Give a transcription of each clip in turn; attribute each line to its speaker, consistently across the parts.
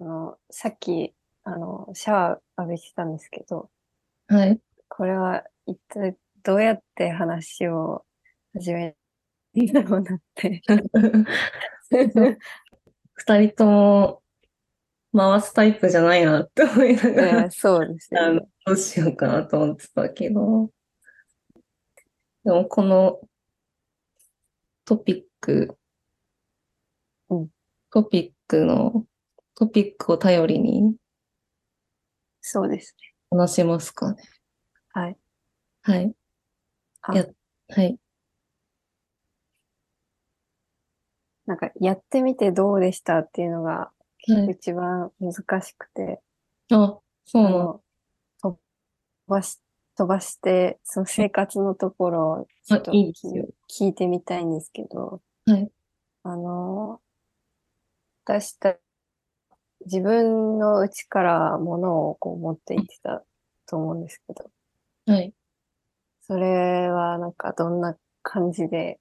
Speaker 1: あの、さっき、あの、シャワー浴びてたんですけど、
Speaker 2: はい。
Speaker 1: これは一体どうやって話を始めるんだろうなって。
Speaker 2: 二人とも回すタイプじゃないなって思いながら、
Speaker 1: えーそうです
Speaker 2: あの
Speaker 1: よね。
Speaker 2: どうしようかなと思ってたけど。でもこのトピック、
Speaker 1: うん
Speaker 2: トピックの、トピックを頼りに
Speaker 1: そうですね。
Speaker 2: 話しますかね。
Speaker 1: はい。
Speaker 2: はい。
Speaker 1: あ
Speaker 2: やはい。
Speaker 1: なんか、やってみてどうでしたっていうのが
Speaker 2: はい。
Speaker 1: 一番難しくて、
Speaker 2: あ、そうなの。
Speaker 1: 飛ばし、飛ばして、その生活のところをちょっと
Speaker 2: あいい
Speaker 1: 聞いてみたいんですけど、
Speaker 2: はい。
Speaker 1: あの、私た自分の内から物をこう持っていってたと思うんですけど、
Speaker 2: はい。
Speaker 1: それはなんかどんな感じで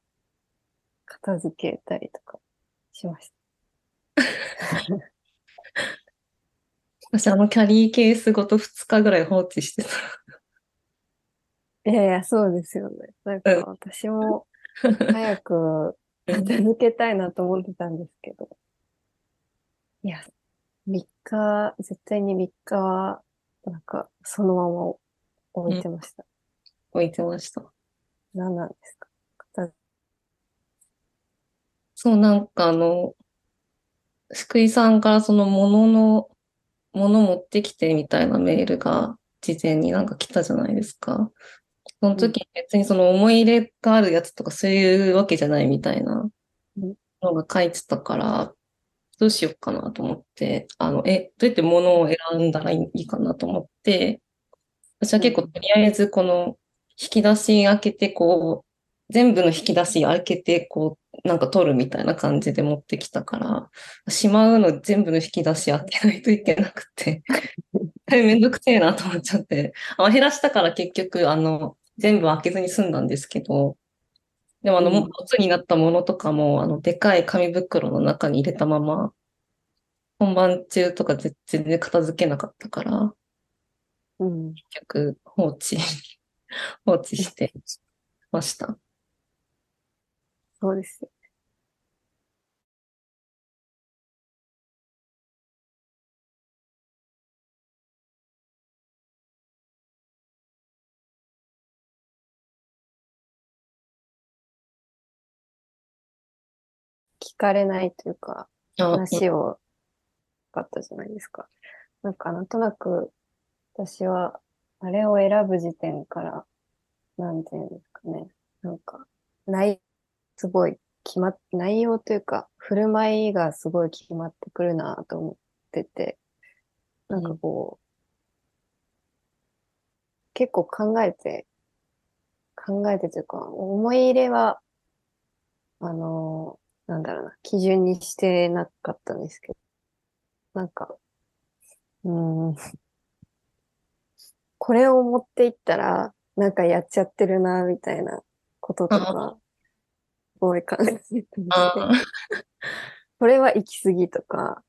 Speaker 1: 片付けたりとかしました？
Speaker 2: 私、あのキャリーケースごと2日ぐらい放置してた。
Speaker 1: いやいや、そうですよね。なんか
Speaker 2: うん
Speaker 1: 私も 早く片付けたいなと思ってたんですけど、いや、3日、絶対に3日は、なんかそのまま置いてました。
Speaker 2: 置いてました。
Speaker 1: 何なんですか？
Speaker 2: そう、なんかあの、福井さんからその物の、物持ってきてみたいなメールが事前になんか来たじゃないですか。その時別にその思い入れがあるやつとかそういうわけじゃないみたいな
Speaker 1: うん
Speaker 2: のが書いてたから、どうしようかなと思って、あの、え、どうやって物を選んだらいいかなと思って、私は結構とりあえずこの引き出し開けてこう、全部の引き出し開けてこう、なんか取るみたいな感じで持ってきたから、しまうの全部の引き出し開けないといけなくて、めんどくせえなと思っちゃって、あ減らしたから結局、あの、全部開けずに済んだんですけど、でもあの、
Speaker 1: うん
Speaker 2: もボツになったものとかも、あの、でかい紙袋の中に入れたまま、本番中とかぜ全然片付けなかったから、
Speaker 1: うん。
Speaker 2: 結局放置、放置してました。
Speaker 1: そうですよ。かれないというか、
Speaker 2: あ、
Speaker 1: 話をかったじゃないですか。なんかなんとなく私はあれを選ぶ時点から、なんていうんですかね。なんか、内、すごい決まっ、内容というか、振る舞いがすごい決まってくるなと思ってて、なんかこう、結構考えて、考えてというか、思い入れは、あの、なんだろうな、基準にしてなかったんですけど、なんか、うーん、これを持っていったら、なんかやっちゃってるな、みたいなこととか、すごい考えてたりして、
Speaker 2: あ
Speaker 1: これは行き過ぎとか、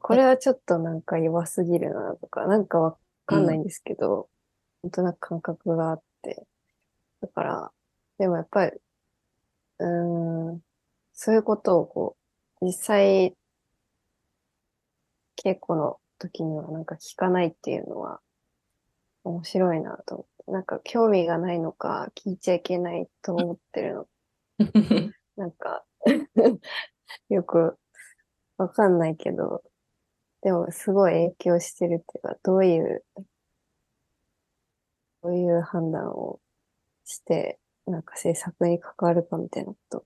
Speaker 1: これはちょっとなんか弱すぎるなとか、なんかわかんないんですけど、なんとなく感覚があって。だから、でもやっぱり、うーん、そういうことをこう、実際、稽古の時にはなんか聞かないっていうのは、面白いなと思って。なんか興味がないのか、聞いちゃいけないと思ってるの なんか、よくわかんないけど、でもすごい影響してるっていうか、どういう、どういう判断をして、なんか制作に関わるかみたいなこと、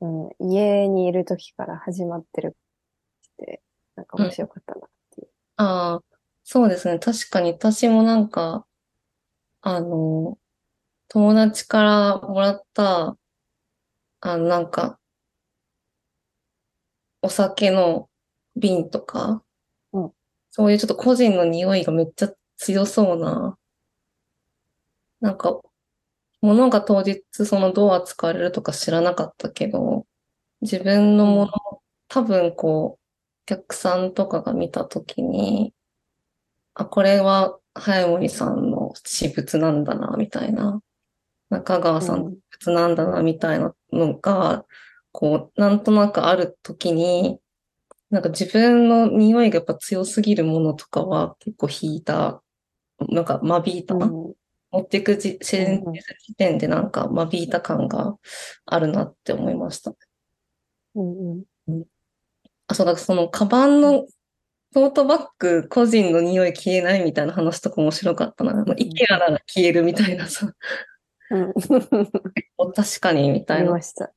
Speaker 1: うん、家にいる時から始まってるって、なんか面白かったなっていう。
Speaker 2: ああ、そうですね。確かに私もなんか、あの、友達からもらった、あの、なんか、お酒の瓶とか、
Speaker 1: うん
Speaker 2: そういうちょっと個人の匂いがめっちゃ強そうな、なんか、物が当日そのどう扱われるとか知らなかったけど、自分のもの、多分こう、客さんとかが見たときに、あ、これは早森さんの私物なんだな、みたいな。中川さんの私物なんだな、みたいなのが、こう、なんとなくあるときに、なんか自分の匂いがやっぱ強すぎるものとかは結構引いた、なんか間引いた、
Speaker 1: うん
Speaker 2: 持っていく時時
Speaker 1: うん
Speaker 2: 点でなんか間引いた感があるなって思いました。
Speaker 1: うんうん
Speaker 2: あ、そうだ、その、カバンのトートバッグ個人の匂い消えないみたいな話とか面白かったな。イケアなら消えるみたいなさ、
Speaker 1: うん。
Speaker 2: 確かにみたいな
Speaker 1: ま。した。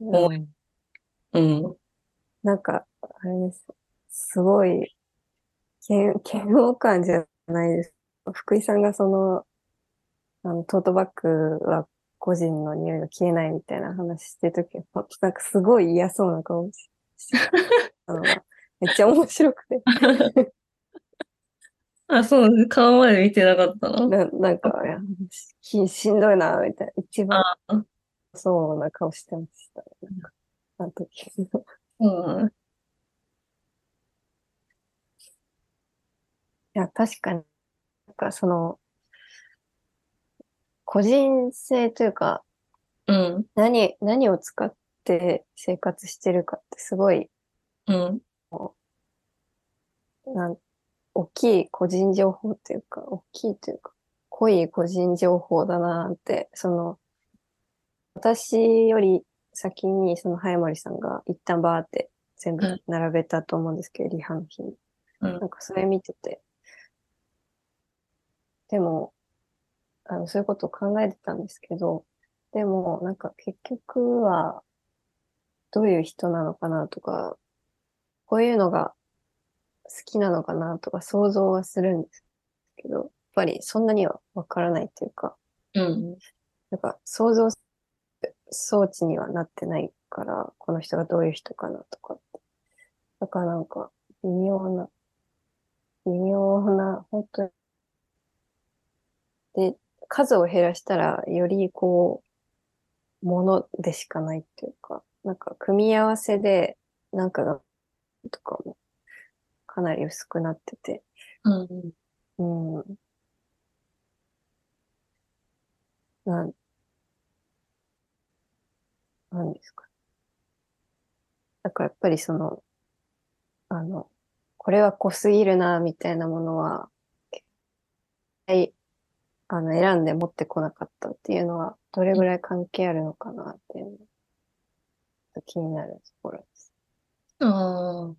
Speaker 2: 思
Speaker 1: うん
Speaker 2: うん。
Speaker 1: なんか、あれです。すごい、嫌嫌悪感じゃないです。福井さんがその、あの、トートバッグは個人の匂いが消えないみたいな話してるときは、なんかすごい嫌そうな顔してたのが、めっちゃ面白くて。
Speaker 2: あ、そう、顔まで見てなかったな。
Speaker 1: ななんか、いやししんどいな、みたいな。一番
Speaker 2: あ、
Speaker 1: そうな顔してました。なんか、あの時。
Speaker 2: うん。
Speaker 1: いや、確かに、なんかその、個人性というか、
Speaker 2: うん。
Speaker 1: 何、何を使って生活してるかってすごい、
Speaker 2: うん。
Speaker 1: なん、大きい個人情報っていうか、大きいというか、濃い個人情報だなって、その、私より先にその早森さんが一旦バーって全部
Speaker 2: うん
Speaker 1: 並べたと思うんですけど、リハの日に。
Speaker 2: うん
Speaker 1: なんかそれ見てて、でも、あの、そういうことを考えてたんですけど、でも、なんか結局は、どういう人なのかなとか、こういうのが好きなのかなとか想像はするんですけど、やっぱりそんなにはわからないっていうか、
Speaker 2: うん。
Speaker 1: なんか想像装置にはなってないから、この人がどういう人かなとかって。だからなんか、微妙な、微妙な、本当に。で、数を減らしたら、よりこう、ものでしかないっていうか、なんか組み合わせで、なんかが、とかも、かなり薄くなってて、
Speaker 2: うん。
Speaker 1: うん。なん、なんですか。だからやっぱりその、あの、これは濃すぎるな、みたいなものは、はい、あの、選んで持ってこなかったっていうのは、どれぐらい関係あるのかなっていうのが気になるところです。
Speaker 2: ああ。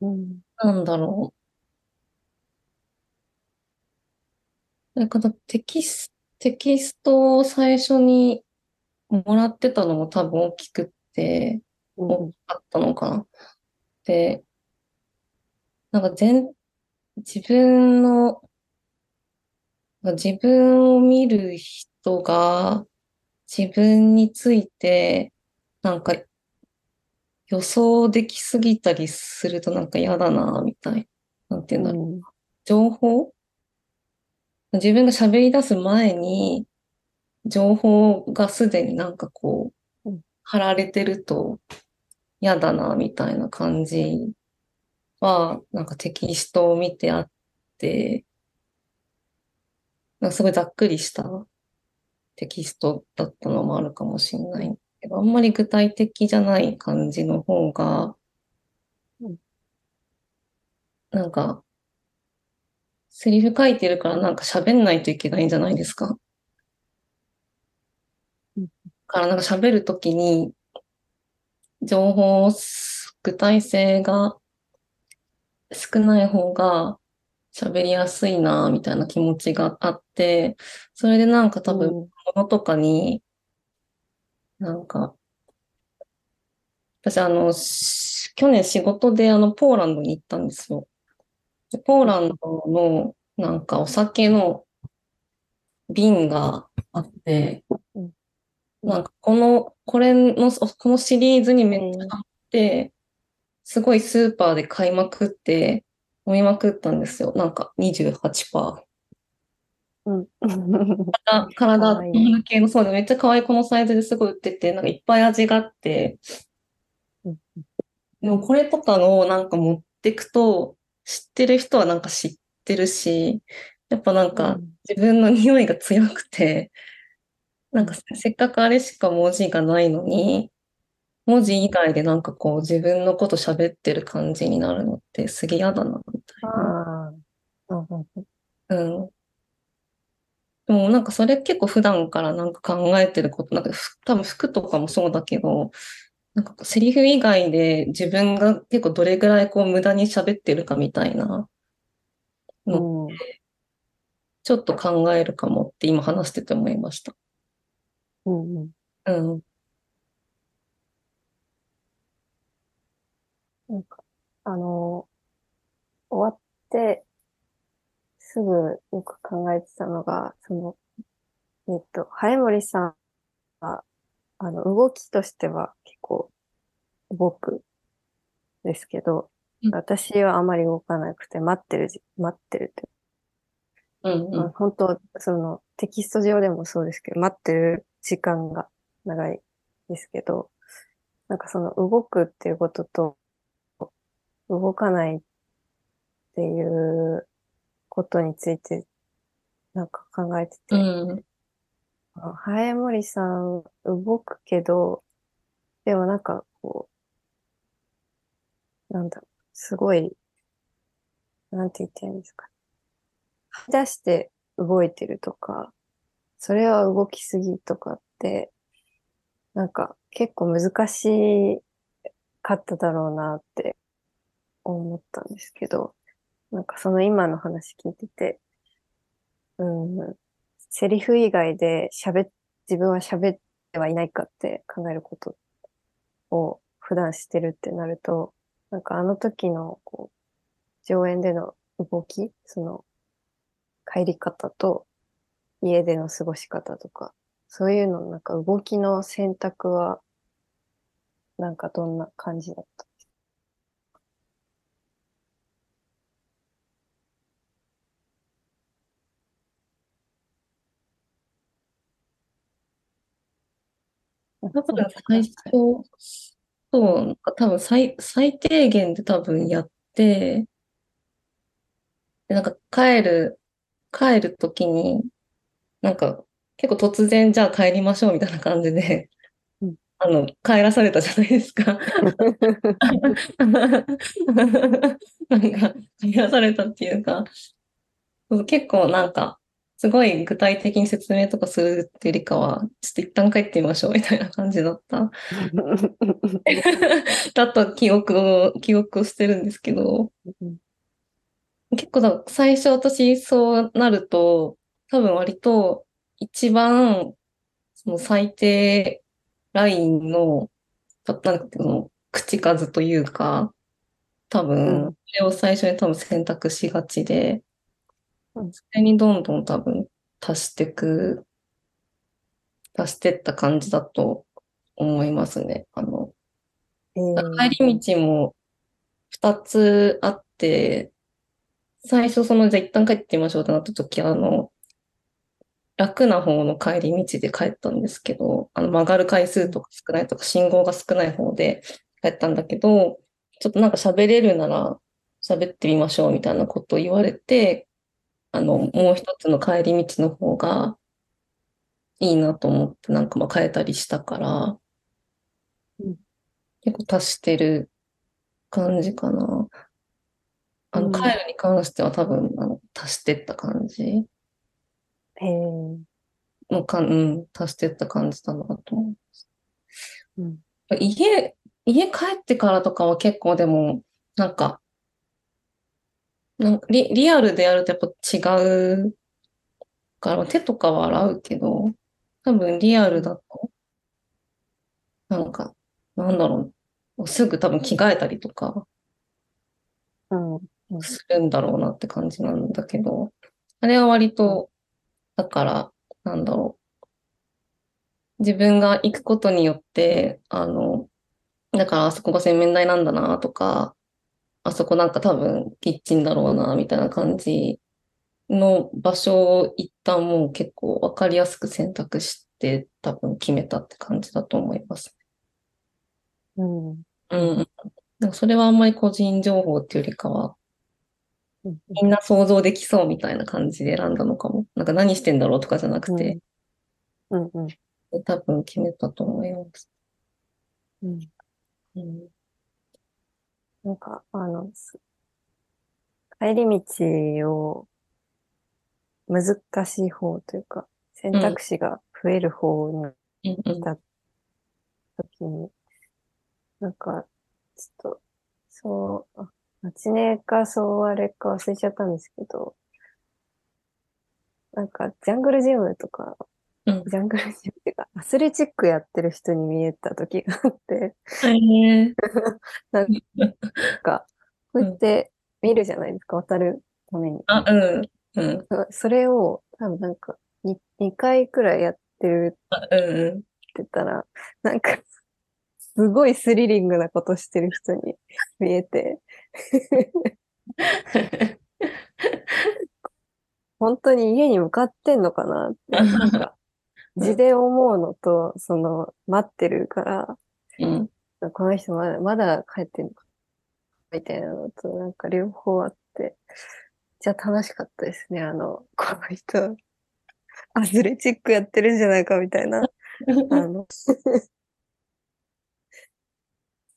Speaker 1: うん。
Speaker 2: なんだろう。なんかテキス、テキストを最初にもらってたのも多分大きくって、
Speaker 1: うん
Speaker 2: 大きかったのかな。で、なんか全、自分の、自分を見る人が自分について、なんか予想できすぎたりするとなんか嫌だな、みたいな。なんていうんだろう。
Speaker 1: うん。
Speaker 2: 情報？自分が喋り出す前に、情報がすでになんかこう
Speaker 1: うん、
Speaker 2: 貼られてると嫌だな、みたいな感じは、なんかテキストを見てあって、なんかすごいざっくりしたテキストだったのもあるかもしれないけど、あんまり具体的じゃない感じの方が
Speaker 1: うん、
Speaker 2: なんか、セリフ書いてるからなんか喋んないといけないんじゃないですか？からなんか喋るときに、情報具体性が少ない方が喋りやすいな、みたいな気持ちがあって、それでなんか多分、
Speaker 1: うん
Speaker 2: ものとかに、なんか、私あの、し去年仕事であの、ポーランドに行ったんですよ。でポーランドの、なんかお酒の瓶があって
Speaker 1: うん、
Speaker 2: なんかこの、これの、このシリーズにめっちゃハマって、すごいスーパーで買いまくって、飲みまくったんですよ。なんか28%。
Speaker 1: うん。
Speaker 2: あ体、
Speaker 1: かわいい
Speaker 2: 体系の、そうで、めっちゃ可愛いこのサイズですごい売ってて、なんかいっぱい味があって
Speaker 1: うん、
Speaker 2: でもこれとかをなんか持ってくと、知ってる人はなんか知ってるし、やっぱなんか自分の匂いが強くて、なんか せっかくあれしか文字がないのに、文字以外でなんかこう自分のこと喋ってる感じになるのってすげえ嫌だな、みたいな。
Speaker 1: うん。
Speaker 2: でもなんかそれ結構普段からなんか考えてること、なんかふ多分服とかもそうだけど、なんかセリフ以外で自分が結構どれぐらいこう無駄に喋ってるかみたいな、
Speaker 1: うん
Speaker 2: ちょっと考えるかもって今話してて思いました。
Speaker 1: うんうん
Speaker 2: うん。
Speaker 1: なんか、あの、終わって、すぐよく考えてたのが、その、えっと、早森さんは、あの、動きとしては結構動くですけど
Speaker 2: うん、
Speaker 1: 私はあまり動かなくて、待ってるじ、待ってるって。
Speaker 2: うん。
Speaker 1: まあ、本当、そのテキスト上でもそうですけど、待ってる時間が長いですけど、なんかその動くっていうことと、動かないっていうことについて、なんか考えてて、
Speaker 2: うん。
Speaker 1: あ早森さん動くけど、でもなんかこう、なんだろう、すごい、なんて言っていいんですか。出して動いてるとか、それは動きすぎとかって、なんか結構難しかっただろうなって思ったんですけど、なんかその今の話聞いてて、うん、セリフ以外で喋っ、自分は喋ってはいないかって考えることを普段してるってなると、なんかあの時のこう、上演での動き、その帰り方と家での過ごし方とか、そういうのなんか動きの選択は、なんかどんな感じだった？
Speaker 2: 多分最初、そう、なんか多分最、最低限で多分やって、でなんか帰る、帰るときに、なんか結構突然じゃあ帰りましょうみたいな感じで
Speaker 1: うん、
Speaker 2: あの、帰らされたじゃないですか。なんか、帰らされたっていうか、結構なんか、すごい具体的に説明とかするっていうよりかは、ちょっと一旦帰ってみましょうみたいな感じだった。だった記憶を、記憶をしてるんですけど、結構だ、最初私そうなると、多分割と一番、その最低ラインの、たなんていうの、口数というか、多
Speaker 1: う
Speaker 2: 分、
Speaker 1: ん
Speaker 2: それを最初に多分選択しがちで、
Speaker 1: うん
Speaker 2: それにどんどん多分足していく、足してった感じだと思いますね。あの、
Speaker 1: えー
Speaker 2: 帰り道も2つあって、最初その、じゃあ一旦帰ってみましょうってなった時、あの、楽な方の帰り道で帰ったんですけど、あの曲がる回数とか少ないとか信号が少ない方で帰ったんだけど、ちょっとなんか喋れるなら喋ってみましょうみたいなことを言われて、あの、もう一つの帰り道の方がいいなと思ってなんかまあ変えたりしたから、
Speaker 1: うん。
Speaker 2: 結構足してる感じかな。あの、
Speaker 1: うん。
Speaker 2: 帰るに関しては多分、あの、足してった感じ。
Speaker 1: えー。
Speaker 2: のか、うん、足してった感じだなと思う。
Speaker 1: うん。
Speaker 2: 家、家帰ってからとかは結構でも、なんか、なんかリ、リアルでやるとやっぱ違うから、手とかは洗うけど、多分リアルだと、なんか、なんだろう、すぐ多分着替えたりとか
Speaker 1: うん。
Speaker 2: するんだろうなって感じなんだけど、あれは割と、だから、なんだろう、自分が行くことによって、あの、だからあそこが洗面台なんだなとか、あそこなんか多分キッチンだろうなみたいな感じの場所を一旦もう結構わかりやすく選択して多分決めたって感じだと思います。
Speaker 1: うん。
Speaker 2: うん。なんかそれはあんまり個人情報っていうよりかは、
Speaker 1: うん
Speaker 2: みんな想像できそうみたいな感じで選んだのかも。なんか何してんだろうとかじゃなくて、
Speaker 1: うんうん。
Speaker 2: 多分決めたと思います。
Speaker 1: うん。
Speaker 2: うん。
Speaker 1: なんか、あの、す帰り道を難しい方というか、選択肢が増える方に
Speaker 2: うんうん。
Speaker 1: 時に、なんか、ちょっと、そう、あ、マネかそうあれか忘れちゃったんですけど、なんか、ジャングルジムとか、
Speaker 2: うん
Speaker 1: ジャングルジムっていうか、アスレチックやってる人に見えた時があって、なんか、こうやって見るじゃないですか、渡るために。
Speaker 2: あ、うん。うん。
Speaker 1: それを、多分なんか、に2回くらいやってる。って言ったら、なんか、すごいスリリングなことしてる人に見えて、本当に家に向かってんのかなって、なんか、字で思うのと、その、待ってるから、
Speaker 2: うん。
Speaker 1: この人まだ、まだ帰ってんのか、みたいなのと、なんか両方あって、じゃあ楽しかったですね。あの、この人、アスレチックやってるんじゃないか、みたいな。あの、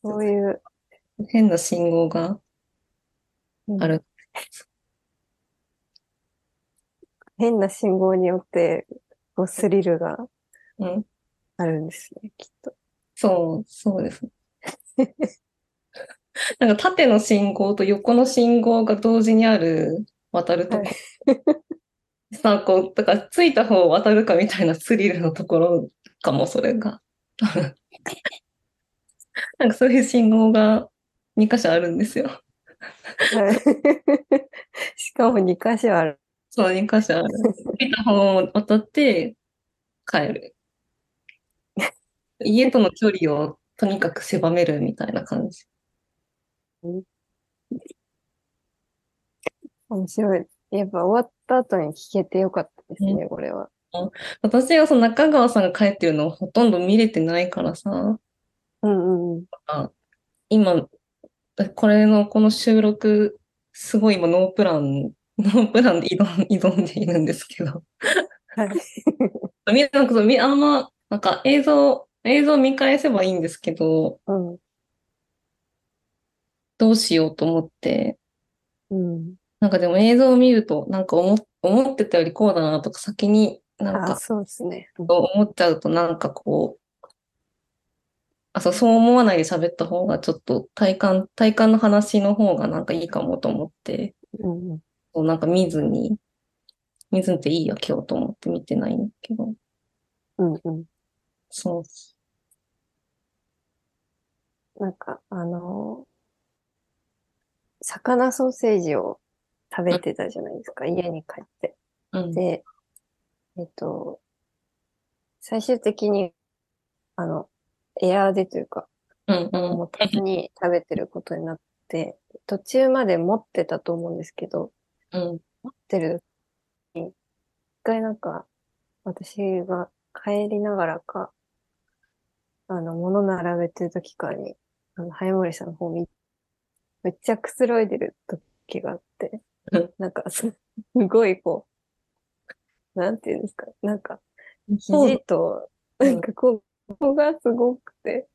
Speaker 1: そういう、
Speaker 2: 変な信号がある。
Speaker 1: 変な信号によって、こうスリルが
Speaker 2: うん。
Speaker 1: あるんですね、きっと。
Speaker 2: そう、そうですね。なんか縦の信号と横の信号が同時にある渡るとこ。さあ、こう、だからついた方を渡るかみたいなスリルのところかも、それが。なんかそういう信号が2箇所あるんですよ。
Speaker 1: はい しかも2箇所ある。
Speaker 2: そう、2箇所ある。ついた方を渡って帰る。家との距離をとにかく狭めるみたいな感じ。
Speaker 1: 面白い。やっぱ終わった後に聞けてよかったですね、これは。
Speaker 2: 私はその中川さんが帰ってるのをほとんど見れてないからさ、
Speaker 1: うんうんうん。
Speaker 2: 今、これのこの収録、すごい今ノープラン、ノープランで挑ん挑んでいるんですけど。
Speaker 1: はい。
Speaker 2: みなんかあんま、なんか映像、映像見返せばいいんですけど、
Speaker 1: うん。
Speaker 2: どうしようと思って、
Speaker 1: うん。
Speaker 2: なんかでも映像を見ると、なんか思思ってたよりこうだなとか先になん
Speaker 1: あ、
Speaker 2: か
Speaker 1: そうですね。うん
Speaker 2: 思っちゃうとなんかこう、あ、そう、そう思わないで喋った方がちょっと体感、体感の話の方がなんかいいかもと思って、
Speaker 1: うんうん。
Speaker 2: そうなんか見ずに、見ずにっていいや今日と思って見てないんだけど、
Speaker 1: うんうん。
Speaker 2: そう。
Speaker 1: なんか、あのー魚ソーセージを食べてたじゃないですか、家に帰って。
Speaker 2: うん。
Speaker 1: で、えっと、最終的に、あの、エアーでというか、
Speaker 2: うんうん。
Speaker 1: 持たずに食べてることになって、途中まで持ってたと思うんですけど、
Speaker 2: うん。
Speaker 1: 持ってる一回なんか、私が帰りながらか、あの、物並べてる時かに、あの、早森さんの方見、めっちゃくつろいでる時があって
Speaker 2: うん、
Speaker 1: なんか、すすごいこう、なんていうんですか、なんか、肘と、
Speaker 2: うん
Speaker 1: なんかこう、ここがすごくて、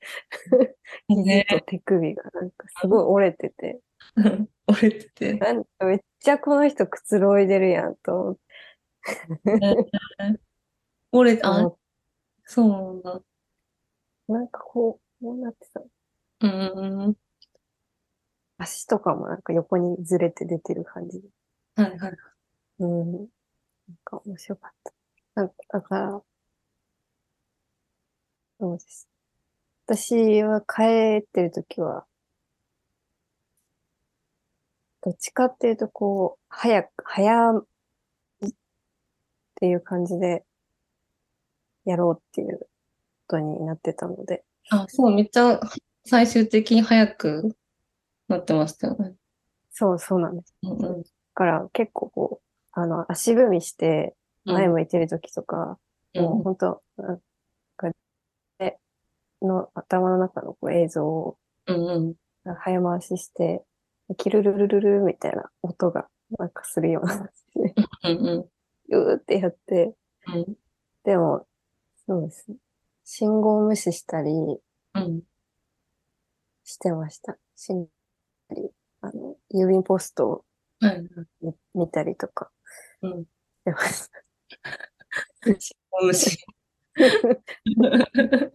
Speaker 1: 肘
Speaker 2: ね。
Speaker 1: と手首がなんかすごい折れてて、
Speaker 2: 折れてて。
Speaker 1: なんめっちゃこの人くつろいでるやんと思って、
Speaker 2: 折れ、あ、
Speaker 1: 思
Speaker 2: そうなんだ。
Speaker 1: なんかこう、こうなってた。
Speaker 2: うん。
Speaker 1: 足とかもなんか横にずれて出てる感じで。
Speaker 2: はいはい。
Speaker 1: うん。なんか面白かった。なんか、だから、そうです。私は帰ってるときは、どっちかっていうとこう、早く、早いっていう感じでやろうっていうことになってたので、
Speaker 2: あ、そう、めっちゃ最終的に早くなってましたよね。
Speaker 1: そうそうなんです。
Speaker 2: うんうん。
Speaker 1: だから結構こう、あの、足踏みして前
Speaker 2: うん、
Speaker 1: 向いてる時とか、
Speaker 2: うん、
Speaker 1: もう本当なんか、での頭の中のこう映像を。早回しして、キルルルルルみたいな音がなんかするような感じで、
Speaker 2: う
Speaker 1: ーってやって、
Speaker 2: うん、
Speaker 1: でも、そうですね。信号無視したり
Speaker 2: うん。
Speaker 1: してました。信りあの、郵便ポストを
Speaker 2: はい。
Speaker 1: 見見たりとか
Speaker 2: うん。
Speaker 1: してました。
Speaker 2: 虫。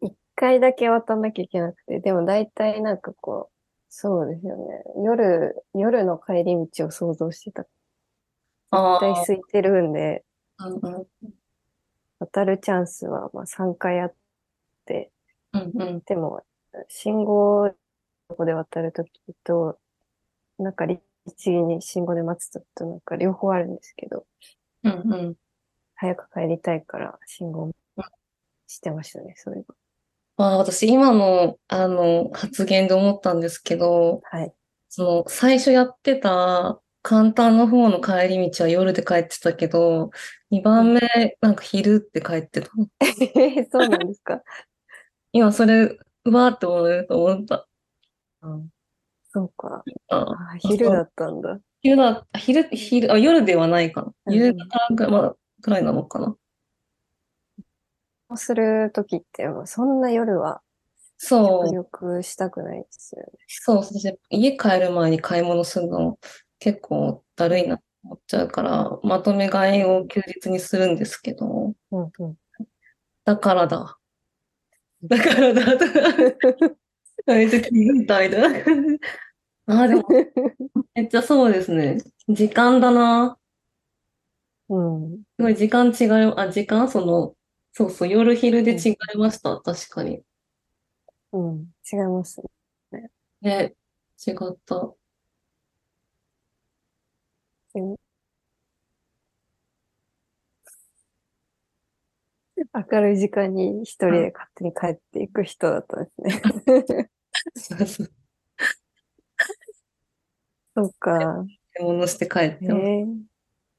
Speaker 1: 一回だけ渡んなきゃいけなくて、でも大体なんかこう、そうですよね。夜、夜の帰り道を想像してた。
Speaker 2: あ
Speaker 1: 絶対空いてるんで、
Speaker 2: あ、うん、うん、
Speaker 1: 渡るチャンスはまあ3回あって、
Speaker 2: うん、うん。
Speaker 1: でも、信号ここで渡るときと、なんか律儀に信号で待つときとなんか両方あるんですけど、
Speaker 2: うん、うん。
Speaker 1: 早く帰りたいから信号してましたね、それが。
Speaker 2: ああ、私、今の、あの、発言で思ったんですけど、
Speaker 1: はい。
Speaker 2: その、最初やってた、簡単の方の帰り道は夜で帰ってたけど、2番目、なんか昼って帰ってた。
Speaker 1: そうなんですか。
Speaker 2: 今、それ、うわーって思うと思った。
Speaker 1: そうか。
Speaker 2: あ
Speaker 1: あ昼だったんだ。
Speaker 2: 昼だ、昼、昼、あ、夜ではないかな。
Speaker 1: うん
Speaker 2: 夕方ぐらい、まあ、ぐらいなのかな。
Speaker 1: そうするときって、そんな夜は
Speaker 2: そう
Speaker 1: 極、力したくないですよね。
Speaker 2: そう、そして家帰る前に買い物するの結構だるいなと思っちゃうから、まとめ買いを休日にするんですけど、
Speaker 1: うんうん。
Speaker 2: だからだ。だからだ。めっちゃ気づいたみたいな。ああ、でも、めっちゃそうですね。時間だな。
Speaker 1: うん。
Speaker 2: すごい時間違い、あ、時間？その、そうそう、夜昼で違いました。確かに。
Speaker 1: うん。違いますね。
Speaker 2: ね、違った。
Speaker 1: 明るい時間に一人で勝手に帰っていく人だったんですね。
Speaker 2: そうそう。
Speaker 1: そうか。
Speaker 2: 買い物して帰って
Speaker 1: え
Speaker 2: ます。
Speaker 1: え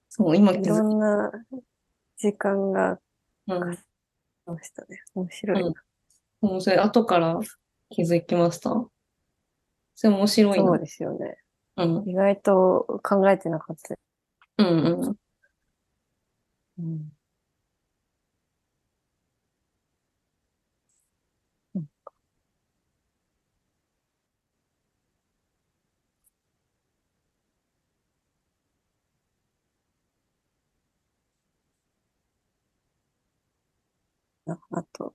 Speaker 2: そう、今
Speaker 1: いろんな時間が
Speaker 2: た。
Speaker 1: ましたね。面白いな。
Speaker 2: もうそれ後から気づきました？それ面白いな。
Speaker 1: そうですよね。
Speaker 2: うん。
Speaker 1: 意外と考えてなかった。
Speaker 2: うんうん。
Speaker 1: うん。ああと、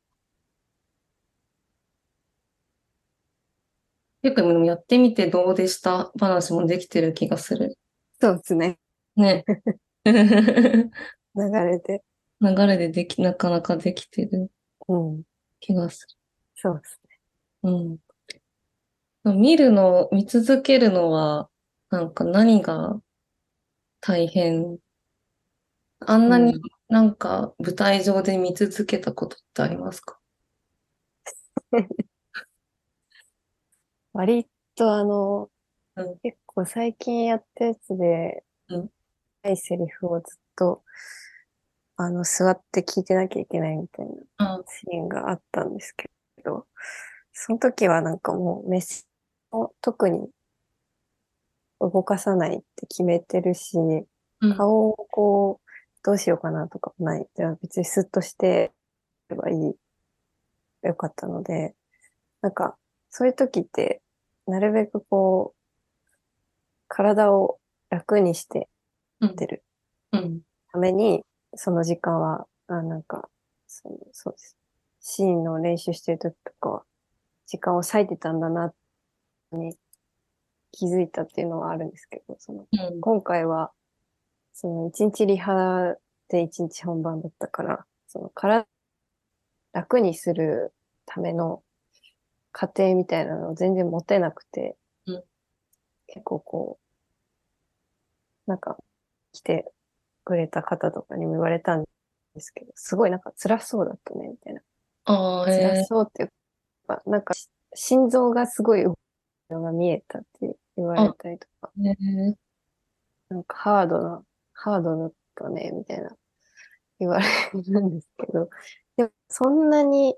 Speaker 2: 結構でもやってみてどうでした？話もできてる気がする。
Speaker 1: そうですね。
Speaker 2: ね。
Speaker 1: 流れで。
Speaker 2: 流れででき、なかなかできてる
Speaker 1: うん。
Speaker 2: 気がす
Speaker 1: そうです
Speaker 2: る。うん。見るの、見続けるのは、なんか何が大変？あんなに
Speaker 1: うん
Speaker 2: なんか舞台上で見続けたことってありますか？
Speaker 1: 割とあの、
Speaker 2: うん。
Speaker 1: 結構最近やったやつで、
Speaker 2: うん。
Speaker 1: ないセリフをずっと、あの、座って聞いてなきゃいけないみたいな
Speaker 2: あ、
Speaker 1: シーンがあったんですけど、その時はなんかもう目線を特に動かさないって決めてるし、
Speaker 2: うん。
Speaker 1: 顔をこう、どうしようかなとかもない。じゃあ別にスッとしてればいい、よかったので、なんか、そういう時って、なるべくこう、体を楽にして
Speaker 2: うん
Speaker 1: ってる
Speaker 2: うん。
Speaker 1: ために、その時間は、あなんか、そのそうです。シーンの練習してる時とかは、時間を割いてたんだな、に気づいたっていうのはあるんですけど、その、
Speaker 2: うん。
Speaker 1: 今回は、その一日リハで一日本番だったから、その体楽にするための過程みたいなのを全然持てなくて、
Speaker 2: うん
Speaker 1: 結構こう、なんか来てくれた方とかにも言われたんですけど、すごいなんか辛そうだったね、みたいな。
Speaker 2: ああ、へ
Speaker 1: 辛
Speaker 2: え。
Speaker 1: そうっていうか、なんかし心臓がすごい動くのが見えたって言われたりとか。なんかハードな、ハードだったね、みたいな言われるんですけど、でもそんなに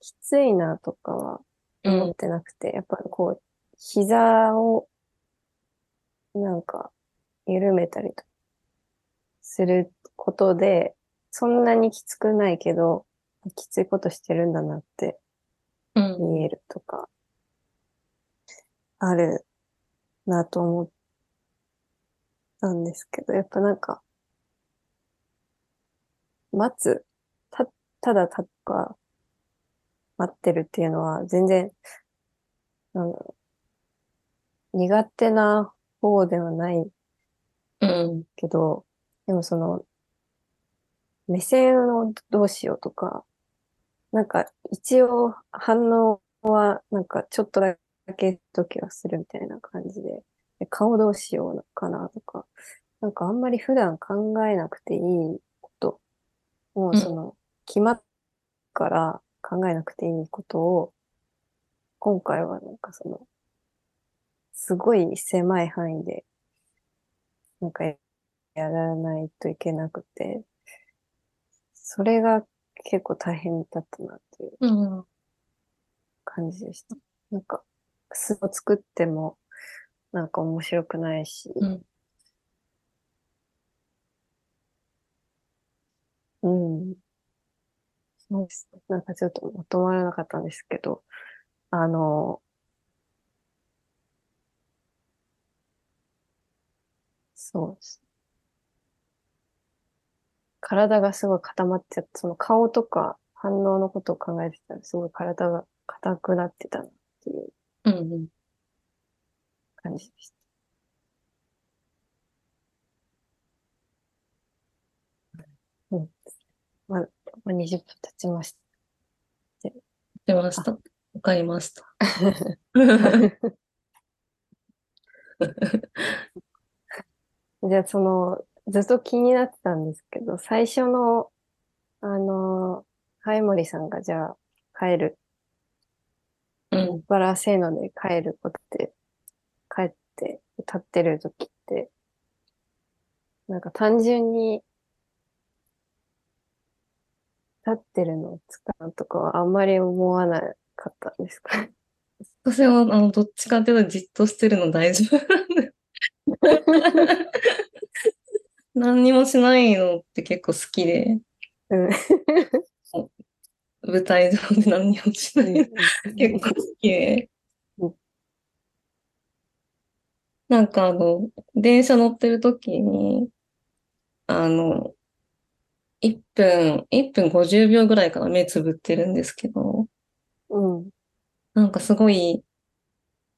Speaker 1: きついなとかは思ってなくて、やっぱこう、膝をなんか緩めたりとかすることで、そんなにきつくないけど、きついことしてるんだなって
Speaker 2: うん。
Speaker 1: 見えるとか、あるなと思ったんですけど、やっぱなんか、待つ、た、ただたか、待ってるっていうのは全然、なんだろう、苦手な方ではない
Speaker 2: うん。
Speaker 1: けど、でもその、目線をどうしようとか、なんか一応反応はなんかちょっとだけ時はするみたいな感じで、で顔どうしようかなとか、なんかあんまり普段考えなくていいこと、もうその、決まっから考えなくていいことを、今回はなんかその、すごい狭い範囲で、なんかやらないといけなくて、それが結構大変だったなっていう
Speaker 2: うん。
Speaker 1: 感じでした。なんか、巣を作っても、なんか面白くないし、
Speaker 2: うん。
Speaker 1: うん。そうですなんかちょっとまとまらなかったんですけど、あの、そうです。体がすごい固まっちゃって、その顔とか反応のことを考えてたら、すごい体が硬くなってたなっていう
Speaker 2: うん。
Speaker 1: 感じでした。うん。まあ、まあ、20分経ちました。
Speaker 2: 出ました。わかりました。
Speaker 1: じゃあ、その、ずっと気になってたんですけど、最初の、あの、ハモリさんがじゃあ、帰る、
Speaker 2: うん。
Speaker 1: バラせーので帰ることって、て立ってる時って、なんか単純に、立ってるのを使うとかはあんまり思わなかったんですか？
Speaker 2: 私は、あの、どっちかっていうとじっとしてるの大丈夫なんで。何にもしないのって結構好きで、
Speaker 1: うん。
Speaker 2: 舞台上で何にもしないの。結構好きで
Speaker 1: うん。
Speaker 2: なんかあの、電車乗ってる時に、あの、1分、1分50秒ぐらいかな、目つぶってるんですけど、
Speaker 1: うん。
Speaker 2: なんかすごい、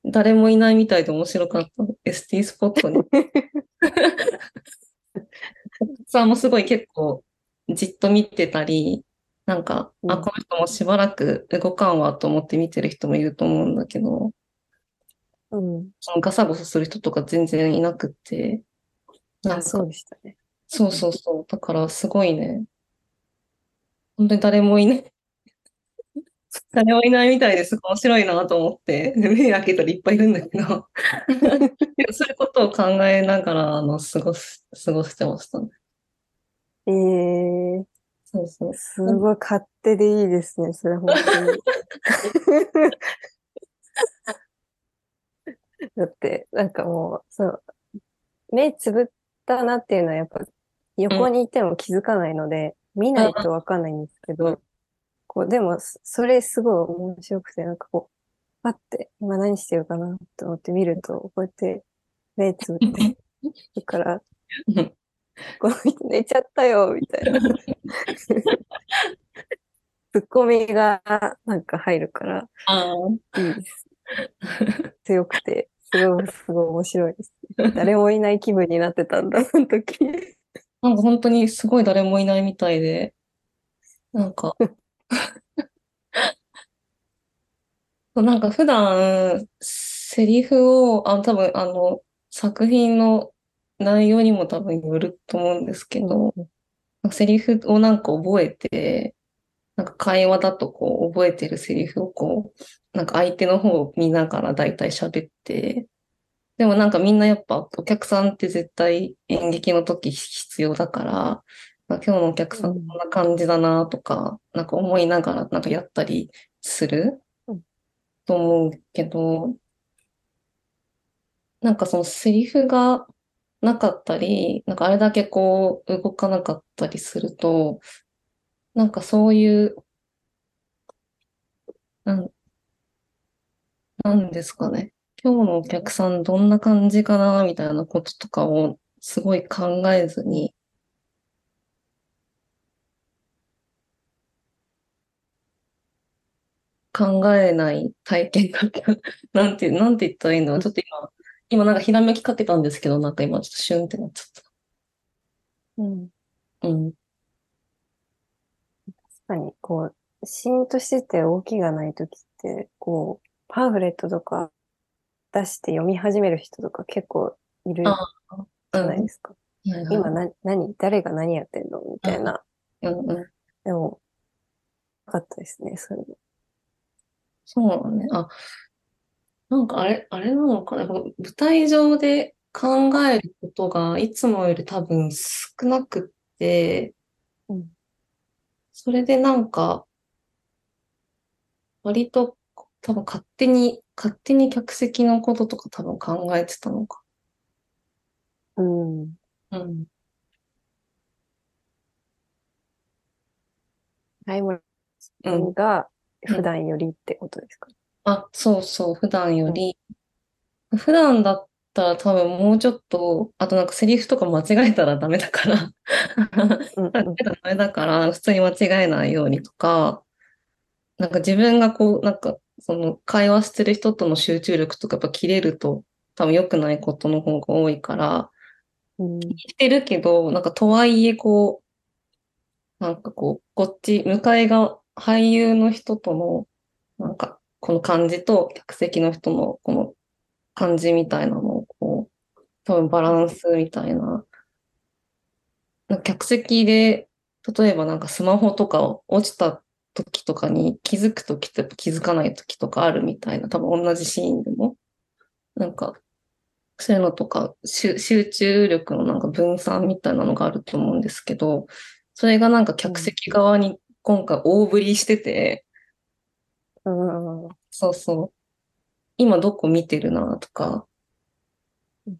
Speaker 2: 誰もいないみたいで面白かった。ST スポットに。さんもすごい結構じっと見てたり、なんか、あ、
Speaker 1: うん
Speaker 2: この人もしばらく動かんわと思って見てる人もいると思うんだけど、
Speaker 1: うん。
Speaker 2: そのガサゴソする人とか全然いなくって、なん
Speaker 1: あ、
Speaker 2: か
Speaker 1: そうでしたね。
Speaker 2: そうそうそう。だからすごいね。本当に誰もいない。誰もいないみたいですごい面白いなと思って、目開けたらいっぱいいるんだけど、そういうことを考えながら、あの、過ごす、過ごしてましたね。
Speaker 1: ええ
Speaker 2: そうそう。
Speaker 1: すごい勝手でいいですね、それ本当に。だって、なんかもう、そう、目つぶったなっていうのはやっぱ横にいても気づかないので、見ないとわかんないんですけ
Speaker 2: うん
Speaker 1: ど、こう、でも、そそれすごい面白くて、なんかこう、パって、今何してるかなと思って見ると、こうやって目つぶってるから、
Speaker 2: うん
Speaker 1: この人寝ちゃったよ、みたいな。ツッコミがなんか入るから、いいです。強くて、すごい、すごい面白いです。誰もいない気分になってたんだ、その時。
Speaker 2: なんか本当にすごい誰もいないみたいで、なんか、なんか普段、セリフを、あ、多分あの、作品の内容にも多分よると思うんですけど、セリフをなんか覚えて、なんか会話だとこう覚えてるセリフをこう、なんか相手の方を見ながら大体喋って、でもなんかみんなやっぱお客さんって絶対演劇の時必要だから、まあ今日のお客さんこんな感じだなとか、なんか思いながらなんかやったりする
Speaker 1: うん。
Speaker 2: と思うけど、なんかそのセリフがなかったり、なんかあれだけこう動かなかったりすると、なんかそういう、なん、なんですかね。今日のお客さんどんな感じかなみたいなこととかをすごい考えずに、考えない体験だった。なんて、なんて言ったらいいんだろう。ちょっと今、今なんかひらめきかけたんですけど、なんか今ちょっとシュンってなっちゃっ
Speaker 1: うん。
Speaker 2: た。うん。
Speaker 1: 確かに、こう、シーンとしてて動きがないときって、こう、パンフレットとか出して読み始める人とか結構いる
Speaker 2: あ
Speaker 1: じゃないですか。
Speaker 2: はいはい
Speaker 1: 今な、何誰が何やってんのみたいな。
Speaker 2: うんうん。
Speaker 1: でも、なかったですね、それも。
Speaker 2: そうなのね。あ、なんかあれ、あれなのかな？舞台上で考えることがいつもより多分少なくって、
Speaker 1: うん。
Speaker 2: それでなんか、割と多分勝手に、勝手に客席のこととか多分考えてたのか。
Speaker 1: うん。
Speaker 2: うん。
Speaker 1: ライム
Speaker 2: うん。
Speaker 1: が普段よりってことですか？
Speaker 2: あ、そうそう、普段より、普段だったら多分もうちょっと、あとなんかセリフとか間違えたらダメだから、
Speaker 1: うんうん
Speaker 2: 間違えたらダメだから、普通に間違えないようにとか、なんか自分がこう、なんかその会話してる人との集中力とかやっぱ切れると多分良くないことの方が多いから、
Speaker 1: うん。
Speaker 2: してるけど、なんかとはいえこう、なんかこう、こっち、向かいが俳優の人との、なんかこの感じと客席の人のこの感じみたいなのをこう、多分バランスみたいな。な客席で、例えばなんかスマホとか落ちた時とかに気づく時と気づかない時とかあるみたいな、多分同じシーンでも。なんか、そういうのとか、集集中力のなんか分散みたいなのがあると思うんですけど、それがなんか客席側に今回大振りしてて、
Speaker 1: うん。
Speaker 2: そうそう。今どこ見てるなとか
Speaker 1: う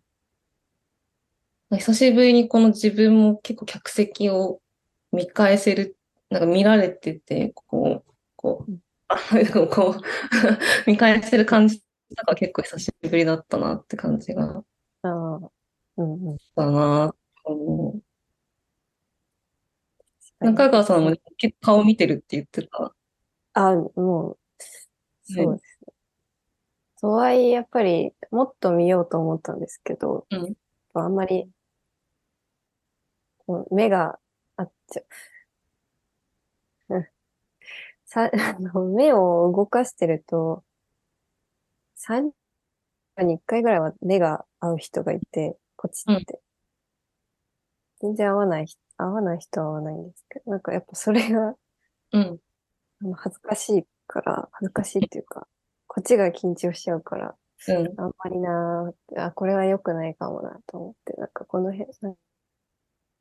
Speaker 1: ん。
Speaker 2: 久しぶりにこの自分も結構客席を見返せる、なんか見られてて、こう、こう こう、見返せる感じとか結構久しぶりだったなって感じが
Speaker 1: ああ。うんうん。
Speaker 2: したな。うん中川さんも結構顔見てるって言ってた？
Speaker 1: あ、もう、そうですね。とはいえ、やっぱり、もっと見ようと思ったんですけど、
Speaker 2: うん。
Speaker 1: あんまり、目があっちゃう。うんさ、あの、目を動かしてると、3に1回ぐらいは目が合う人がいて、こっちって。全然合わない人、合わない人は合わないんですけど、なんかやっぱそれが、
Speaker 2: うん。
Speaker 1: あの恥ずかしいから、恥ずかしいっていうか、こっちが緊張しちゃうから、
Speaker 2: うん。
Speaker 1: あんまりなあ、これは良くないかもなと思って、なんかこの辺、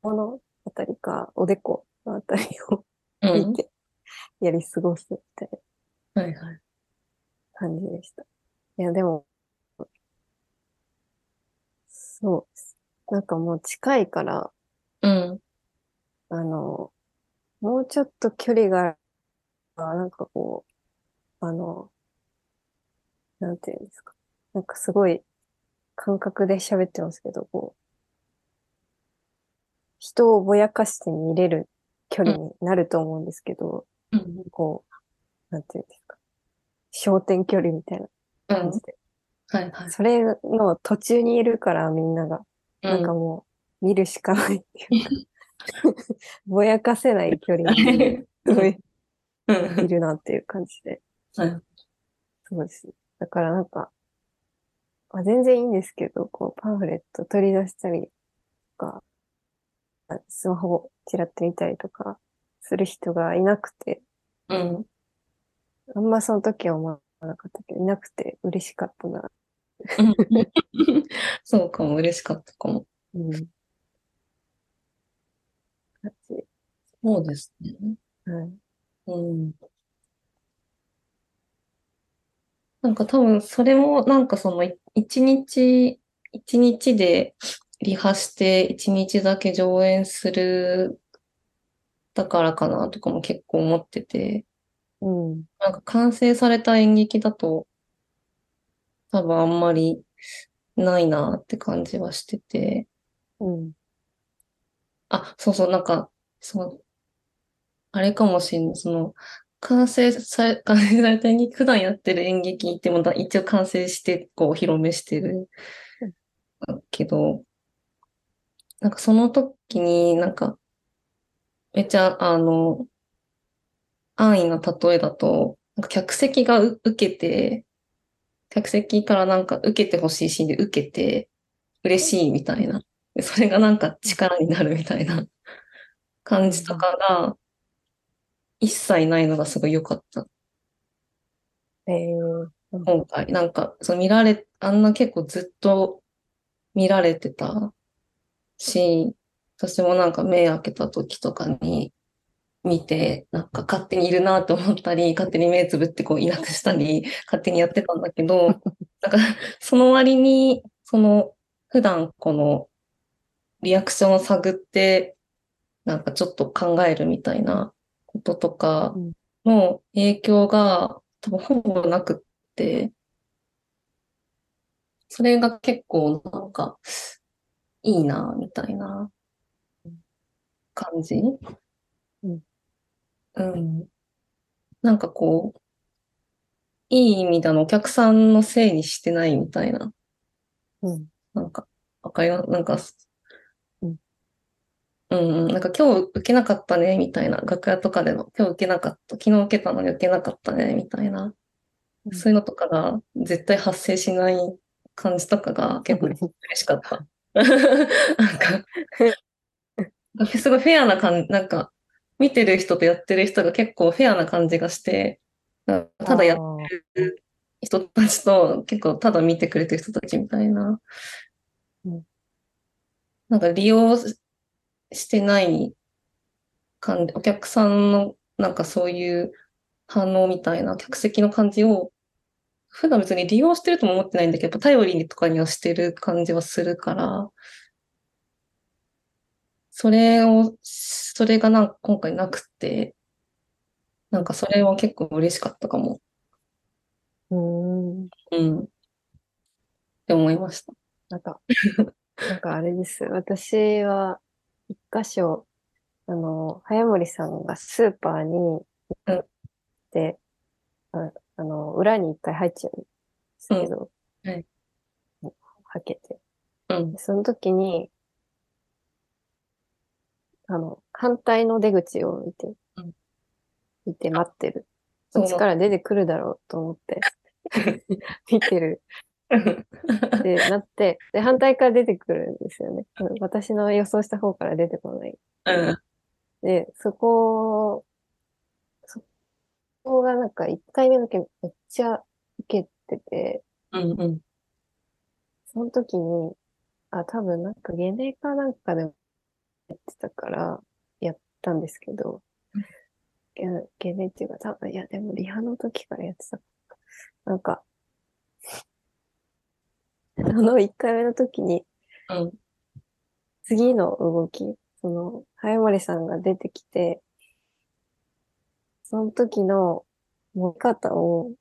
Speaker 1: このあたりか、おでこのあたりを
Speaker 2: うん。
Speaker 1: 見て、やり過ごすみたいな
Speaker 2: はいはい。
Speaker 1: 感じでした。いや、でも、そうです。なんかもう近いから、
Speaker 2: うん。
Speaker 1: あの、もうちょっと距離がなんかこう、あの、なんていうんですか。なんかすごい感覚で喋ってますけど、こう、人をぼやかして見れる距離になると思うんですけど、
Speaker 2: うん。
Speaker 1: こう、なんていうんですか。焦点距離みたいな
Speaker 2: うん
Speaker 1: 感じ。で。
Speaker 2: はいはい。
Speaker 1: それの途中にいるからみんなが、なんかもう見るしかないっていうか、ぼやかせない距離にす ご いるなっていう感じで。
Speaker 2: はい。
Speaker 1: そうですね。だからなんか、まあ、全然いいんですけど、こう、パンフレット取り出したりとか、あスマホをちらって見たりとかする人がいなくて、
Speaker 2: うん。
Speaker 1: あんまその時は思わなかったけど、いなくて嬉しかったな
Speaker 2: そうかも、嬉しかったかも。
Speaker 1: うん。
Speaker 2: そうですね。
Speaker 1: はい。
Speaker 2: うん。なんか多分それもなんかそのい一日、一日でリハして一日だけ上演するだからかなとかも結構思ってて、
Speaker 1: うん。
Speaker 2: なんか完成された演劇だと多分あんまりないなって感じはしてて、
Speaker 1: うん。
Speaker 2: あ、そうそう、なんか、そう、あれかもしれない。その、完成され、完成された演劇、普段やってる演劇ってもだ一応完成して、こう、お披露目してるけど、なんかその時になんか、めっちゃ、あの、安易な例えだと、なんか客席がう受けて、客席からなんか受けてほしいシーンで受けて、嬉しいみたいな。でそれがなんか力になるみたいな感じとかが、一切ないのがすごい良かった。
Speaker 1: えー、うん
Speaker 2: 今回。なんか、そう見られ、あんな結構ずっと見られてたし、私もなんか目開けた時とかに見て、なんか勝手にいるなと思ったり、勝手に目つぶってこういなくしたり、勝手にやってたんだけど、なんかその割に、その普段このリアクションを探って、なんかちょっと考えるみたいなこととか
Speaker 1: うん
Speaker 2: の影響が多分ほぼなくって、それが結構なんかいいな、みたいな感じ？
Speaker 1: うん。
Speaker 2: うん。なんかこう、いい意味だのお客さんのせいにしてないみたいな。
Speaker 1: うん。
Speaker 2: なんか、わかります？なんか、
Speaker 1: うん
Speaker 2: うんうん、なんか今日受けなかったね、みたいな。楽屋とかでの、今日受けなかった、昨日受けたのに受けなかったね、みたいな。
Speaker 1: うん
Speaker 2: そういうのとかが絶対発生しない感じとかが結構嬉しかった。なんか、すごいフェアな感じ、なんか、見てる人とやってる人が結構フェアな感じがして、ただやってる人たちと結構ただ見てくれてる人たちみたいな。
Speaker 1: うん。
Speaker 2: なんか利用してない感じ、お客さんのなんかそういう反応みたいな客席の感じを、普段別に利用してるとも思ってないんだけど、頼りにとかにはしてる感じはするから、それを、それがなんか今回なくて、なんかそれは結構嬉しかったかも。
Speaker 1: うーん。
Speaker 2: うん。って思いました。
Speaker 1: なんか、なんかあれです。私は、一箇所、あの、早森さんがスーパーに行って、ああの、裏に一回入っちゃうんですけど、
Speaker 2: うんはい
Speaker 1: はけて。
Speaker 2: うん。
Speaker 1: その時に、あの、反対の出口を見て
Speaker 2: うん、
Speaker 1: 見て待ってる。
Speaker 2: そ
Speaker 1: っちから出てくるだろうと思って、見てる。で、なって、で、反対から出てくるんですよね。うん私の予想した方から出てこない。
Speaker 2: うん。
Speaker 1: で、そこ、そこがなんか1回目だけめっちゃ受けてて、
Speaker 2: うん。うん。
Speaker 1: その時に、あ、多分なんかゲネかなんかでもやってたからやったんですけど、ゲゲネっていうか多分、いやでもリハの時からやってた。なんか、あの1回目の時に、
Speaker 2: うん。
Speaker 1: 次の動き、その、早森さんが出てきて、その時の持ち方を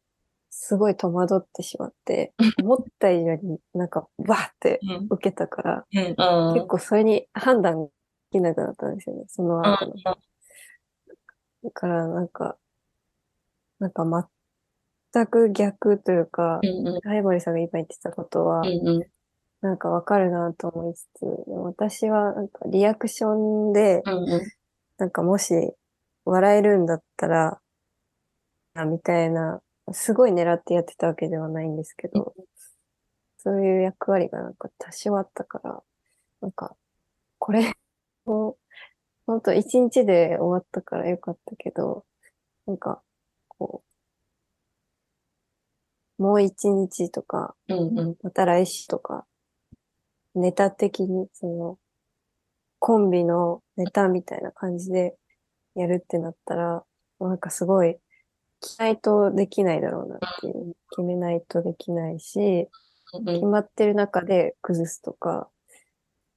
Speaker 1: すごい戸惑ってしまって、思った以上になんかバーって
Speaker 2: うん。
Speaker 1: 受けたから、
Speaker 2: うん。あ
Speaker 1: 結構それに判断できなくなったんですよね、その
Speaker 2: あ
Speaker 1: 後の。だからなんか、なんか全く逆というか
Speaker 2: う、ん。うん。
Speaker 1: 早森さんが今言ってたことは、
Speaker 2: うん。
Speaker 1: なんかわかるなと思いつつ、私はなんかリアクションで、
Speaker 2: うん。
Speaker 1: なんかもし笑えるんだったら、あみたいな、すごい狙ってやってたわけではないんですけど、そういう役割がなんか多少あったから、なんか、これを、ほんと一日で終わったからよかったけど、なんか、こう、もう一日とか、
Speaker 2: うんうん。
Speaker 1: また来週とか、ネタ的に、その、コンビのネタみたいな感じでやるってなったら、なんかすごい、決めないとできないだろうなっていう。決めないとできないし、
Speaker 2: うん
Speaker 1: 決まってる中で崩すとか、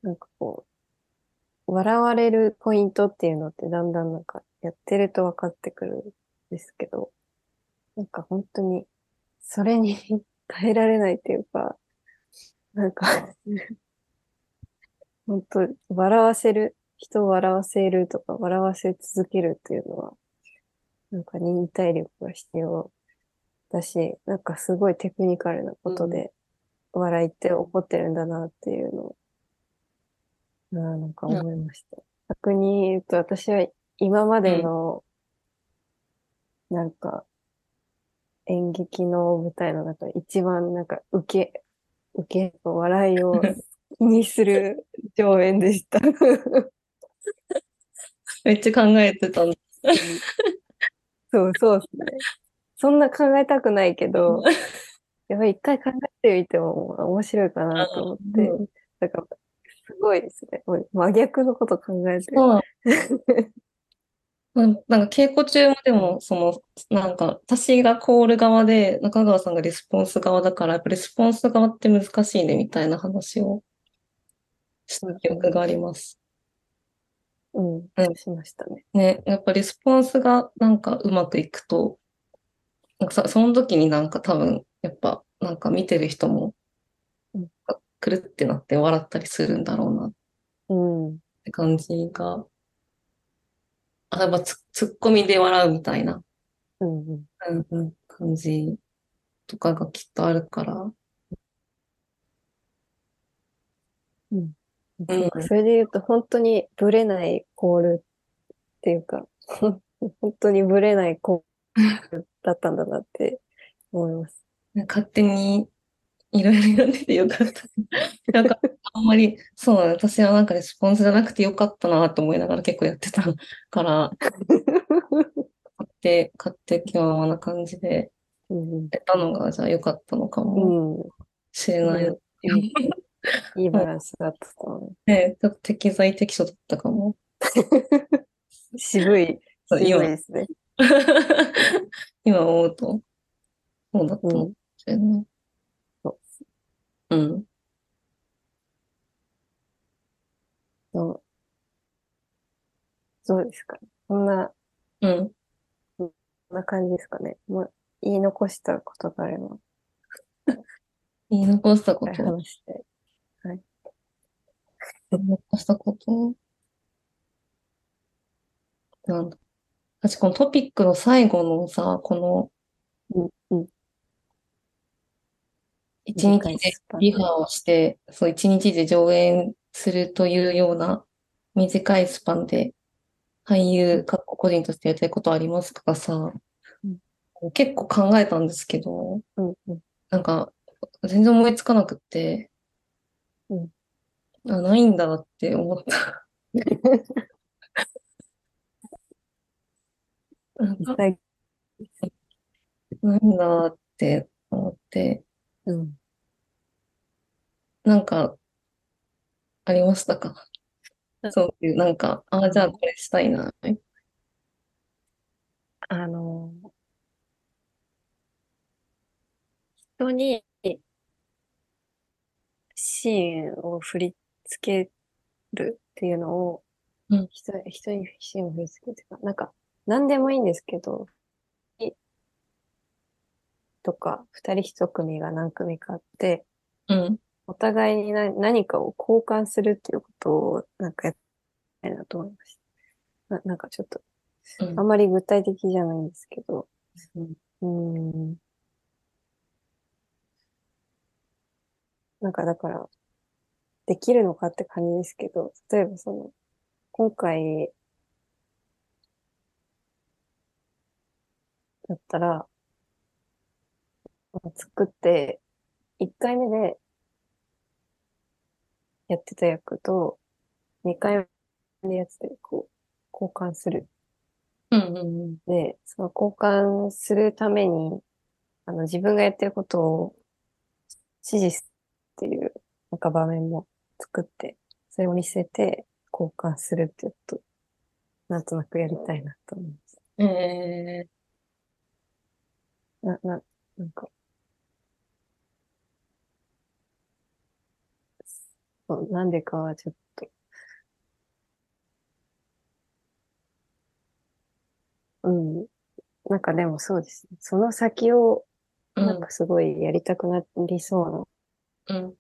Speaker 1: なんかこう、笑われるポイントっていうのってだんだんなんかやってると分かってくるんですけど、なんか本当に、それに 耐えられないっていうか、なんか 本当、笑わせる、人を笑わせるとか、笑わせ続けるっていうのは、なんか忍耐力が必要だし、なんかすごいテクニカルなことで、笑いって起こってるんだなっていうのを、あーなんか思いました。逆に言うと、私は今までの、なんか、演劇の舞台の中で一番なんか受け、受け、笑いを気にする上演でした。
Speaker 2: めっちゃ考えてたんだ。
Speaker 1: そうそうですね。そんな考えたくないけど、やっぱり一回考えてみても面白いかなと思って、
Speaker 2: うん
Speaker 1: だから、すごいですね。真逆のこと考えて。
Speaker 2: そう なんか稽古中もでも、その、なんか、私がコール側で、中川さんがレスポンス側だから、やっぱレスポンス側って難しいね、みたいな話をした記憶があります。
Speaker 1: うん、
Speaker 2: うん
Speaker 1: しましたね。
Speaker 2: ね、やっぱレスポンスがなんかうまくいくと、なんかさその時になんか多分、やっぱなんか見てる人も
Speaker 1: うん、
Speaker 2: くるってなって笑ったりするんだろうな。っ
Speaker 1: うん。
Speaker 2: て感じが、あ、やっぱツツッコミで笑うみたいな、
Speaker 1: うんうん。
Speaker 2: うんうん、感じとかがきっとあるから、うん。
Speaker 1: それで言うと、本当にブレないコールっていうか、本当にブレないコールだったんだなって思います。
Speaker 2: 勝手にいろいろ読んでてよかった。なんか、あんまり、そうだね、私はなんかレスポンスじゃなくてよかったなと思いながら結構やってたから、買って、買って気ままな感じで
Speaker 1: うん
Speaker 2: やったのが、じゃあよかったのかも
Speaker 1: うん。
Speaker 2: しれない。
Speaker 1: うんいいいいバランスだったと思う。
Speaker 2: ね、ちょっと適材適所だったかも。
Speaker 1: 渋い、
Speaker 2: 今
Speaker 1: ですね。
Speaker 2: 今思うと、そうだったの？かも
Speaker 1: うん。
Speaker 2: しれない。
Speaker 1: そう
Speaker 2: うん。
Speaker 1: そう。そうですかね。こんな、
Speaker 2: うん。
Speaker 1: こんな感じですかね。もう言い残したことがあれば、
Speaker 2: 言い残したこと、言
Speaker 1: 話して。
Speaker 2: い残したこと、なんだ。私、このトピックの最後のさ、この
Speaker 1: うん、うん。
Speaker 2: 一日でリハをして、そう、一日で上演するというような短いスパンで俳優、かっこ個人としてやりたいことありますとかさ、結構考えたんですけど、
Speaker 1: うん、うん。
Speaker 2: なんか、全然思いつかなくって、
Speaker 1: うん
Speaker 2: あ、ないんだって思った。なんか
Speaker 1: はい。
Speaker 2: ないんだって思って、
Speaker 1: うん。
Speaker 2: なんか、ありましたか？そういう、なんか、あ、じゃあこれしたいな。
Speaker 1: あの、人にシーンを振り付けるっていうのを、
Speaker 2: うん
Speaker 1: 人人にシーンを振り付けるっていうか、なんか、何でもいいんですけど、いとか、二人一組が何組かあって、
Speaker 2: うん。
Speaker 1: お互いにな何かを交換するっていうことを、なんかやりたいなと思いました。ななんかちょっと、
Speaker 2: うん
Speaker 1: あんまり具体的じゃないんですけど、
Speaker 2: うん
Speaker 1: うーん。なんかだから、できるのかって感じですけど、例えばその、今回だったら、作って、1回目でやってた役と、2回目でやってて、こう、交換する。
Speaker 2: うんうん
Speaker 1: で、その交換するために、あの、自分がやってることを指示すっていう、なんか場面も作って、それを見せて交換するっていうこと、なんとなくやりたいなと思います。
Speaker 2: え
Speaker 1: な、な、なんか、そうなんでかはちょっと、うん。なんかでもそうですね。その先を、なんかすごいやりたくなりそうな、
Speaker 2: ん、うん、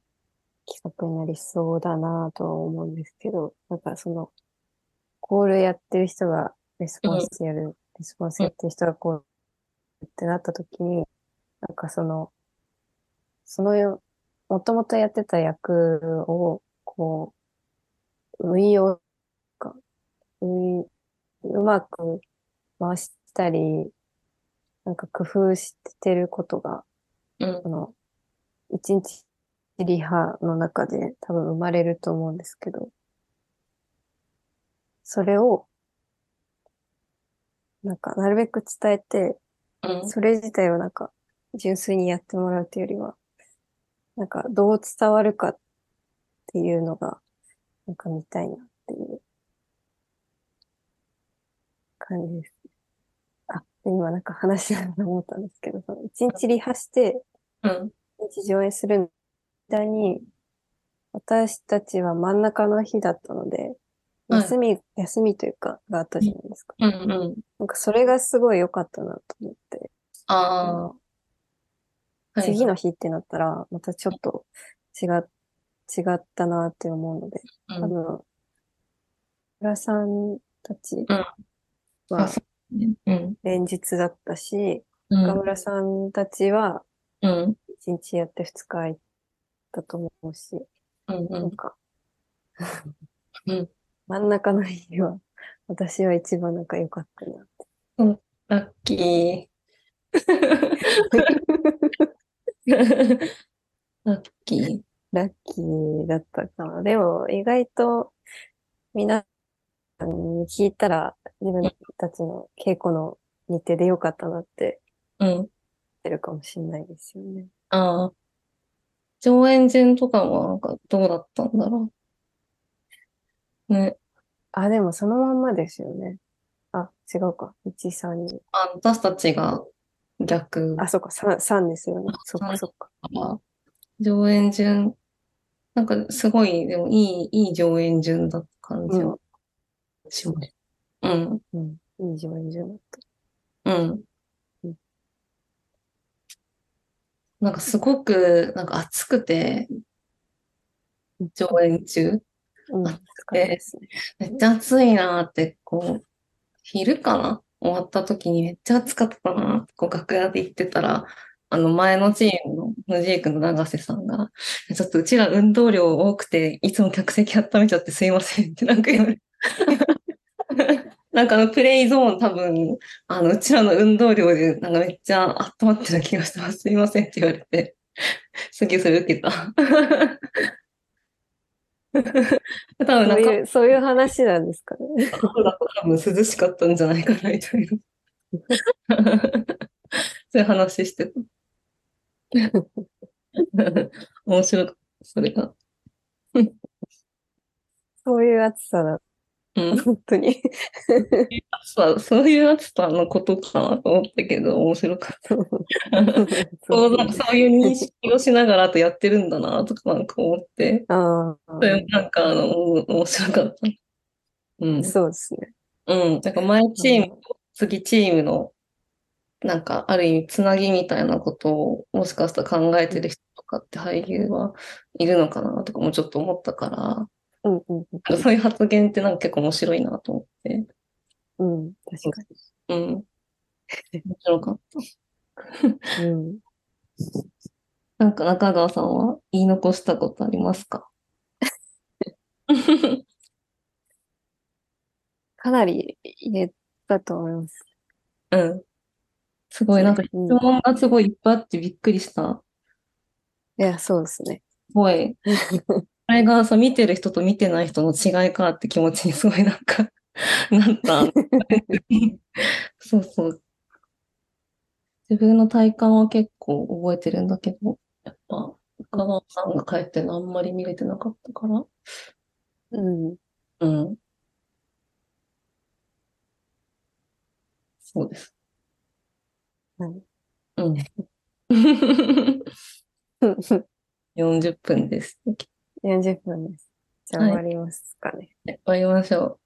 Speaker 1: 企画になりそうだなとは思うんですけど、なんかその、コールやってる人がレスポンスやる、レスポンスやってる人がコールってなった時に、なんかその、そのよ、もともとやってた役を、こう、運用か、運、うまく回したり、なんか工夫してることが、
Speaker 2: うん。
Speaker 1: こ、の、一日リハの中で多分生まれると思うんですけど、それを、なんか、なるべく伝えて、
Speaker 2: うん、
Speaker 1: それ自体をなんか、純粋にやってもらうというよりは、なんか、どう伝わるかっていうのが、なんか見たいなっていう感じです。あ、で今なんか話しながら思ったんですけど、その一日リハして、
Speaker 2: うん、
Speaker 1: 一日上映する間に、私たちは真ん中の日だったので、
Speaker 2: はい
Speaker 1: 休み、休みというか、があったじゃないですか。
Speaker 2: うん、うん。
Speaker 1: なんかそれがすごい良かったなと思って、
Speaker 2: ああ、はい、
Speaker 1: 次の日ってなったら、またちょっと違っ、違ったなって思うので、
Speaker 2: うん、
Speaker 1: 多分、村さんたちは連日だったし、
Speaker 2: うん、
Speaker 1: 岡村さんたちは
Speaker 2: うん、
Speaker 1: 一日やって二日空いたと思うし、なんか、
Speaker 2: うん。
Speaker 1: 真ん中の日は、私は一番なんか良かったなって。
Speaker 2: ラッキー。ラッキー。
Speaker 1: ラッキーだったかな。でも、意外と、皆さんに聞いたら、自分たちの稽古の日程で良かったなって
Speaker 2: うん。
Speaker 1: てるかもしれないですよね。
Speaker 2: ああ。上演順とかはなんかどうだったんだろう。ね。
Speaker 1: あ、でもそのまんまですよね。あ、違うか。1、3、2。
Speaker 2: あ、私たちが逆
Speaker 1: あ、そっか、3、3ですよね。そっか、そっか。
Speaker 2: から、上演順、なんかすごい、でもいい、いい上演順だった感じはします。うん、
Speaker 1: うん。いい上演順だった。
Speaker 2: うん
Speaker 1: うん。
Speaker 2: なんかすごく、なんか暑くて、上演中、
Speaker 1: うん。疲れですね。
Speaker 2: めっちゃ暑いなーって、こう、昼かな終わった時にめっちゃ暑かったな、こう楽屋で言ってたら、あの前のチームの藤井君の永瀬さんが、ちょっとうちら運動量多くて、いつも客席温めちゃってすいませんってなんか言われ なんかあのプレイゾーン多分、あのうちらの運動量でなんかめっちゃ温まってる気がしてます。すいませんって言われて、すげえそれ受けた。多分
Speaker 1: そう
Speaker 2: なんか
Speaker 1: いう、そういう話なんですかね。
Speaker 2: 多分涼しかったんじゃないかな、みたいな。そういう話してた。面白かった、それが。
Speaker 1: そういう暑さだ。
Speaker 2: うん。
Speaker 1: 本当に。
Speaker 2: そうそういう暑さのことかなと思ったけど、面白かった。そうなんかそういう認識をしながらとやってるんだな、とかなんか思って、
Speaker 1: ああ
Speaker 2: それなんかあの、お面白かった。うん。
Speaker 1: そうですね。
Speaker 2: うん。なんか前チームと次チームの、なんかある意味つなぎみたいなことをもしかしたら考えてる人とかって俳優はいるのかなとかもちょっと思ったから、
Speaker 1: うんうん
Speaker 2: そういう発言ってなんか結構面白いなと思って。
Speaker 1: うん。うん。確か
Speaker 2: うん。面白かった。
Speaker 1: に。うん。
Speaker 2: なんか中川さんは言い残したことありますか？
Speaker 1: かなり言えたと思います。
Speaker 2: うん。すごい、なんか質問がすごいいっぱいあってびっくりした。
Speaker 1: いや、そうですね。
Speaker 2: すごい。これがさ、見てる人と見てない人の違いかって気持ちにすごいなんか、なった。そうそう。自分の体感は結構覚えてるんだけど、やっぱ、香川さんが帰ってのあんまり見れてなかったから。
Speaker 1: うん。
Speaker 2: うん。そうです。
Speaker 1: はい
Speaker 2: うん。40分です。
Speaker 1: 40分です。じゃあ
Speaker 2: はい
Speaker 1: 終わりますかね。
Speaker 2: 終わりましょう。